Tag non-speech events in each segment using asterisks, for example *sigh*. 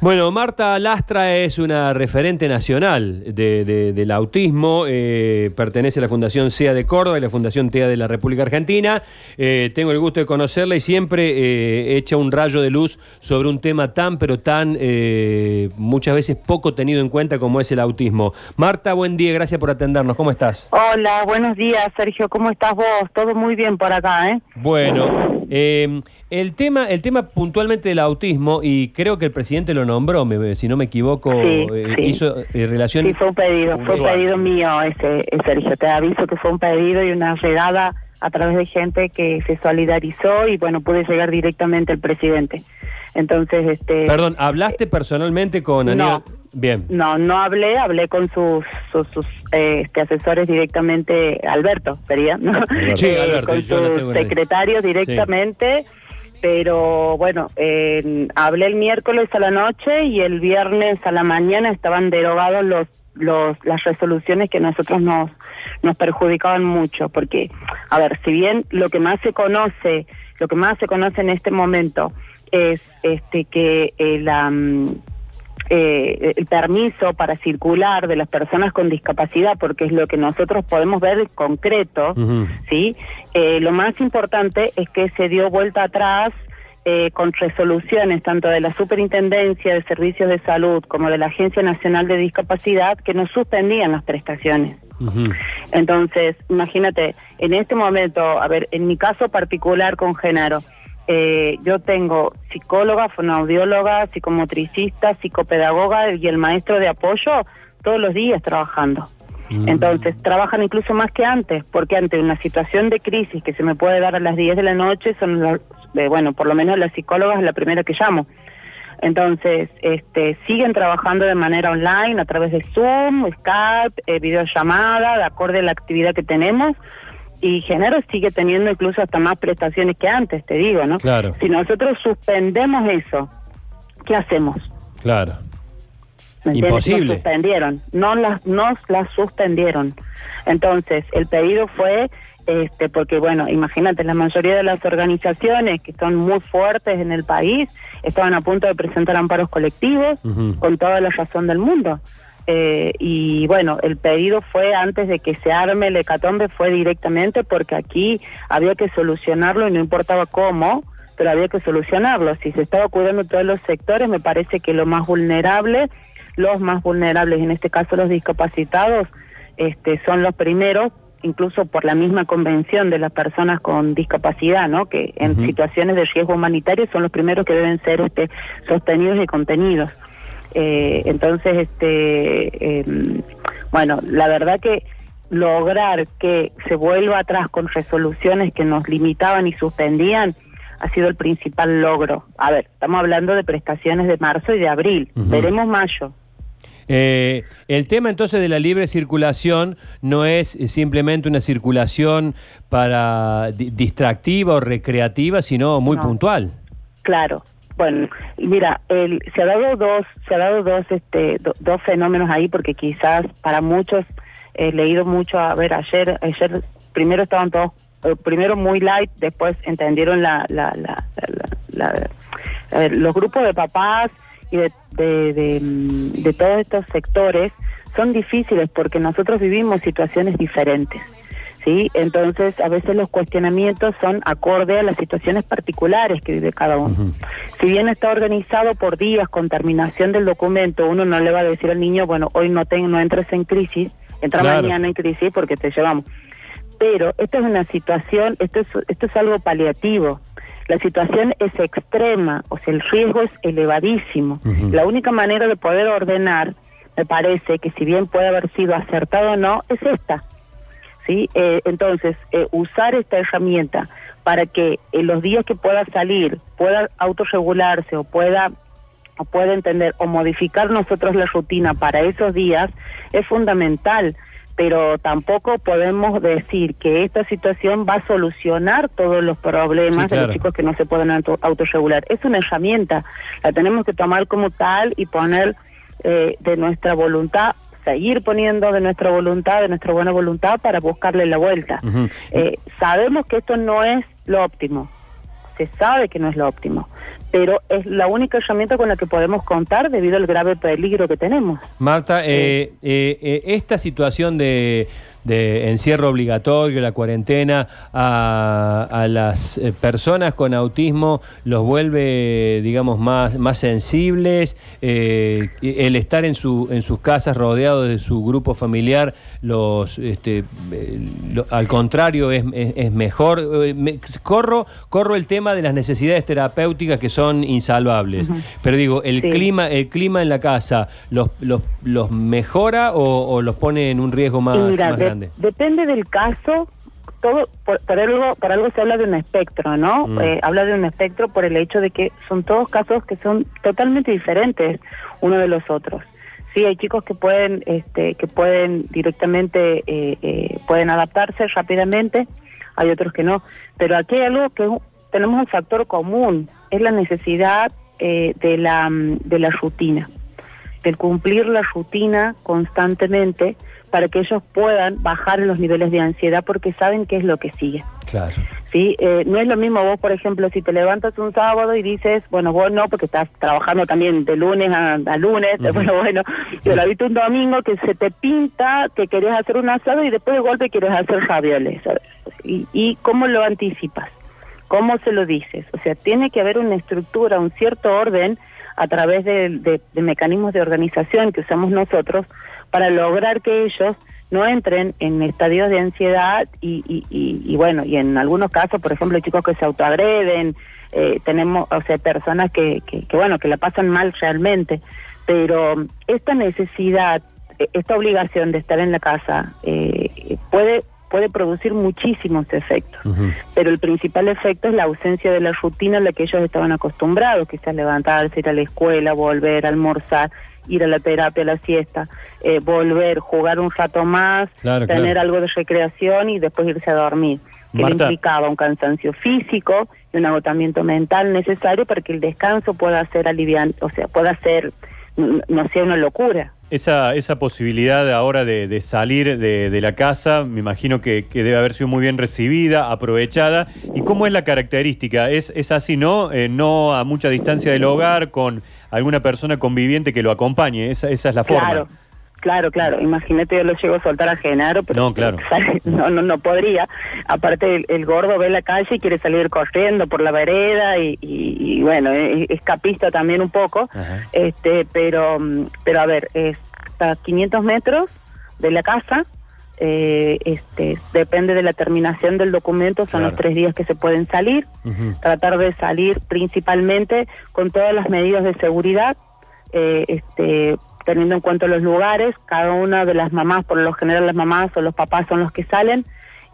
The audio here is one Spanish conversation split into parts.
Bueno, Marta Lastra es una referente nacional de- de- del autismo, eh, pertenece a la Fundación SEA de Córdoba y la Fundación TEA de la República Argentina. Eh, tengo el gusto de conocerla y siempre eh, echa un rayo de luz sobre un tema tan, pero tan muchas veces poco tenido en cuenta como es el autismo. Marta, buen día, gracias por atendernos. ¿Cómo estás? Hola, buenos días, Sergio. ¿Cómo estás vos? Todo muy bien por acá, ¿eh? Bueno, el tema, el tema puntualmente del autismo, y creo que el presidente lo nombró, me- si no me equivoco, Sí, eh, sí. hizo eh, relación. Sí, fue un pedido, fue un pedido mío, ese, eh, Sergio. Te aviso que fue un pedido y una llegada a través de gente que se solidarizó y, bueno, pude llegar directamente al presidente. Entonces, este... Perdón, ¿hablaste personalmente con no. Aníbal? Bien. No, no hablé, hablé con sus, sus, sus, eh, este, asesores directamente, Alberto sería, ¿no? Sí, Eh, Alberto, *laughs* con yo la tengo sus secretarios directamente, pero bueno, hablé el miércoles a la noche y el viernes a la mañana estaban derogados los, los, las resoluciones que nosotros nos, nos perjudicaban mucho, porque, a ver, si bien lo que más se conoce, lo que más se conoce en este momento es este que eh, la... eh, el permiso para circular de las personas con discapacidad, porque es lo que nosotros podemos ver en concreto. ¿sí? Eh, lo más importante es que se dio vuelta atrás eh, con resoluciones tanto de la Superintendencia de Servicios de Salud como de la Agencia Nacional de Discapacidad que nos suspendían las prestaciones. Entonces, imagínate, en este momento, a ver, en mi caso particular con Genaro, eh, yo tengo psicóloga, fonoaudióloga, psicomotricista, psicopedagoga y el maestro de apoyo todos los días trabajando. Mm. Entonces, trabajan incluso más que antes, porque ante una situación de crisis que se me puede dar a las 10 de la noche, son, los- eh, bueno, por lo menos las psicólogas es la primera que llamo. Entonces, este, siguen trabajando de manera online a través de Zoom, Skype, eh, videollamada, de acuerdo a la actividad que tenemos. Y Genero sigue teniendo incluso hasta más prestaciones que antes, te digo, ¿no? Claro. Si nosotros suspendemos eso, ¿qué hacemos? Claro. Imposible. Nos suspendieron, no las, nos las suspendieron. Entonces, el pedido fue, este, porque bueno, imagínate, la mayoría de las organizaciones que son muy fuertes en el país estaban a punto de presentar amparos colectivos con toda la razón del mundo. Eh, y bueno, el pedido fue antes de que se arme el hecatombe, fue directamente porque aquí había que solucionarlo y no importaba cómo, pero había que solucionarlo. Si se estaba cuidando todos los sectores, me parece que lo más vulnerable, los más vulnerables, en este caso los discapacitados, este, son los primeros, incluso por la misma convención de las personas con discapacidad, ¿no? Que en situaciones de riesgo humanitario son los primeros que deben ser este, sostenidos y contenidos. Eh, entonces, este, em, bueno, la verdad que lograr que se vuelva atrás con resoluciones que nos limitaban y suspendían ha sido el principal logro. A ver, estamos hablando de prestaciones de marzo y de abril. Veremos mayo. Eh, el tema entonces de la libre circulación no es simplemente una circulación para di- distractiva o recreativa, sino muy No. puntual. Claro. Bueno, mira, el, se ha dado dos, se ha dado dos, este, do- dos fenómenos ahí porque quizás para muchos he leído mucho. A ver, ayer, ayer primero estaban todos, eh, primero muy light, después entendieron la, la, la, la- ver, los grupos de papás y de, mm, de todos estos sectores son difíciles porque nosotros vivimos situaciones diferentes. ¿Sí? Entonces, a veces los cuestionamientos son acorde a las situaciones particulares que vive cada uno. Si bien está organizado por días con terminación del documento, uno no le va a decir al niño, bueno, hoy no, te, no entres en crisis, entra Claro. mañana en crisis porque te llevamos. Pero esto es una situación, esto es, esto es algo paliativo. La situación es extrema, o sea, el riesgo es elevadísimo. La única manera de poder ordenar, me parece que si bien puede haber sido acertado o no, es esta. ¿Sí? Eh, entonces, eh, usar esta herramienta para que en los días que pueda salir pueda autorregularse o pueda o pueda entender o modificar nosotros la rutina para esos días es fundamental, pero tampoco podemos decir que esta situación va a solucionar todos los problemas Sí, de los chicos que no se pueden auto- autorregular. Es una herramienta, la tenemos que tomar como tal y poner eh, de nuestra voluntad, seguir poniendo de nuestra voluntad, de nuestra buena voluntad para buscarle la vuelta. Eh, sabemos que esto no es lo óptimo, se sabe que no es lo óptimo, pero es la única herramienta con la que podemos contar debido al grave peligro que tenemos. Marta, eh, eh, esta situación de de encierro obligatorio, la cuarentena, a, las eh, personas con autismo los vuelve, digamos, más, más sensibles, eh, el estar en, su, en sus casas rodeados de su grupo familiar, los, este, eh, al contrario, es, es, mejor. corro, corro el tema de las necesidades terapéuticas que son insalvables, pero digo, el, clima, el clima en la casa, ¿los, los, los mejora o, los pone en un riesgo más, más grande? depende del caso. Todo por, algo, por algo se habla de un espectro, ¿no? Mm. Eh, habla de un espectro por el hecho de que son todos casos que son totalmente diferentes uno de los otros. Sí, hay chicos que pueden, este, que pueden directamente, eh, eh, pueden adaptarse rápidamente, hay otros que no. Pero aquí hay algo que tenemos un factor común, es la necesidad de, la, de la rutina, del cumplir la rutina constantemente para que ellos puedan bajar los niveles de ansiedad porque saben qué es lo que sigue. Claro. ¿Sí? Eh, no es lo mismo vos, por ejemplo, si te levantas un sábado y dices, bueno, vos no, porque estás trabajando también de lunes a, lunes, *laughs* bueno, bueno, yo lo visto un domingo que se te pinta que querés hacer un asado y después de golpe quieres hacer ravioles. ¿Y, ¿Y cómo lo anticipas? ¿Cómo se lo dices? O sea, tiene que haber una estructura, un cierto orden a través de mecanismos de organización que usamos nosotros para lograr que ellos no entren en estadios de ansiedad y, bueno, y en algunos casos, por ejemplo, chicos que se autoagreden, eh, tenemos, o sea, personas que, que, bueno, que la pasan mal realmente, pero esta necesidad, e, esta obligación de estar en la casa eh, puede puede producir muchísimos efectos, pero el principal efecto es la ausencia de la rutina a la que ellos estaban acostumbrados, que sea levantarse, ir a la escuela, volver, almorzar, ir a la terapia, a la siesta, eh, volver, jugar un rato más, tener algo de recreación y después irse a dormir. Que implicaba un cansancio físico y un agotamiento mental necesario para que el descanso pueda ser aliviante, o sea, pueda ser, no sea una locura. Esa, esa posibilidad ahora de, salir de, la casa, me imagino que, debe haber sido muy bien recibida, aprovechada. ¿Y cómo es la característica? ¿Es, es así, no? Eh, no a mucha distancia del hogar, con alguna persona conviviente que lo acompañe. Esa, esa es la forma. Claro. Claro. Imagínate, yo lo llego a soltar a Genaro, pero no, claro. *laughs* no, no, no podría. Aparte, el, gordo ve la calle y quiere salir corriendo por la vereda y, bueno, es escapista también un poco. Este, pero, pero a ver, está a 500 metros de la casa. Eh, este, depende de la terminación del documento, son los tres días que se pueden salir. Tratar de salir principalmente con todas las medidas de seguridad. Eh, este, teniendo en cuenta los lugares, cada una de las mamás, por lo general las mamás o los papás son los que salen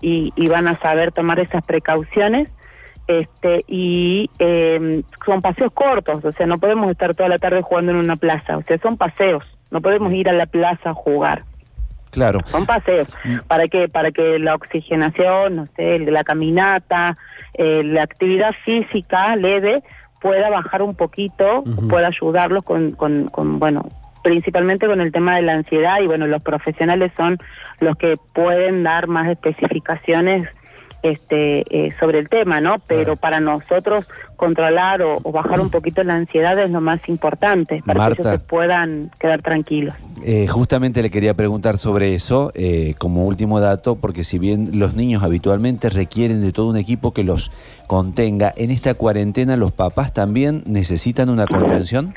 y, van a saber tomar esas precauciones. Este, y em, son paseos cortos, o sea, no podemos estar toda la tarde jugando en una plaza, o sea, son paseos, no podemos ir a la plaza a jugar. Claro. Son paseos. ¿Para que Para que la oxigenación, no sé, la caminata, eh, la actividad física leve pueda bajar un poquito, pueda ayudarlos con, con, con, bueno, principalmente con el tema de la ansiedad y bueno, los profesionales son los que pueden dar más especificaciones este, eh, sobre el tema, ¿no? Pero para nosotros controlar o, bajar un poquito la ansiedad es lo más importante, para que ellos se puedan quedar tranquilos. Eh, justamente le quería preguntar sobre eso eh, como último dato, porque si bien los niños habitualmente requieren de todo un equipo que los contenga, en esta cuarentena los papás también necesitan una contención.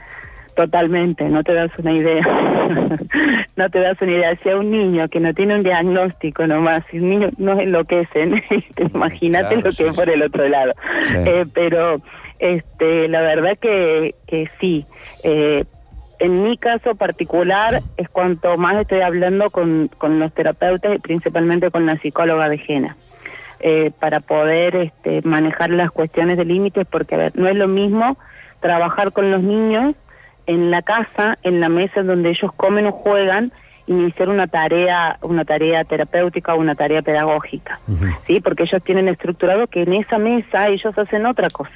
Totalmente, no te das una idea. *laughs* no te das una idea. Si a un niño que no tiene un diagnóstico nomás, si un niño no enloquecen, *laughs* imagínate lo que es por el otro lado. Eh, pero este, la verdad que, que sí. Eh, en mi caso particular es cuanto más estoy hablando con, con los terapeutas y principalmente con la psicóloga de Jena. Eh, para poder este, manejar las cuestiones de límites, porque a ver, no es lo mismo trabajar con los niños en la casa, en la mesa donde ellos comen o juegan, iniciar una tarea, una tarea terapéutica o una tarea pedagógica, ¿sí? Porque ellos tienen estructurado que en esa mesa ellos hacen otra cosa.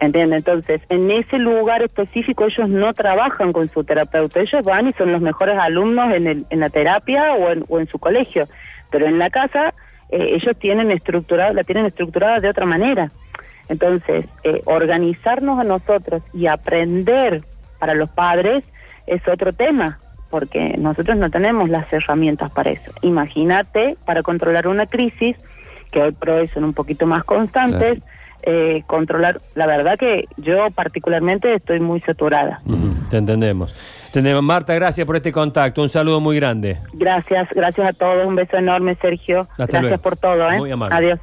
¿Entiendes? Entonces, en ese lugar específico ellos no trabajan con su terapeuta, ellos van y son los mejores alumnos en, el, en la terapia o en, o en su colegio, pero en la casa eh, ellos tienen estructurado, la tienen estructurada de otra manera. Entonces, eh, organizarnos a nosotros y aprender para los padres es otro tema, porque nosotros no tenemos las herramientas para eso. Imagínate para controlar una crisis, que hoy por hoy son un poquito más constantes, eh, controlar, la verdad que yo particularmente estoy muy saturada. Ujú, Te entendemos. Entendemos. Marta, gracias por este contacto. Un saludo muy grande. Gracias, gracias a todos, un beso enorme Sergio, Hasta gracias luego. por todo, ¿eh? Muy amable. Adiós.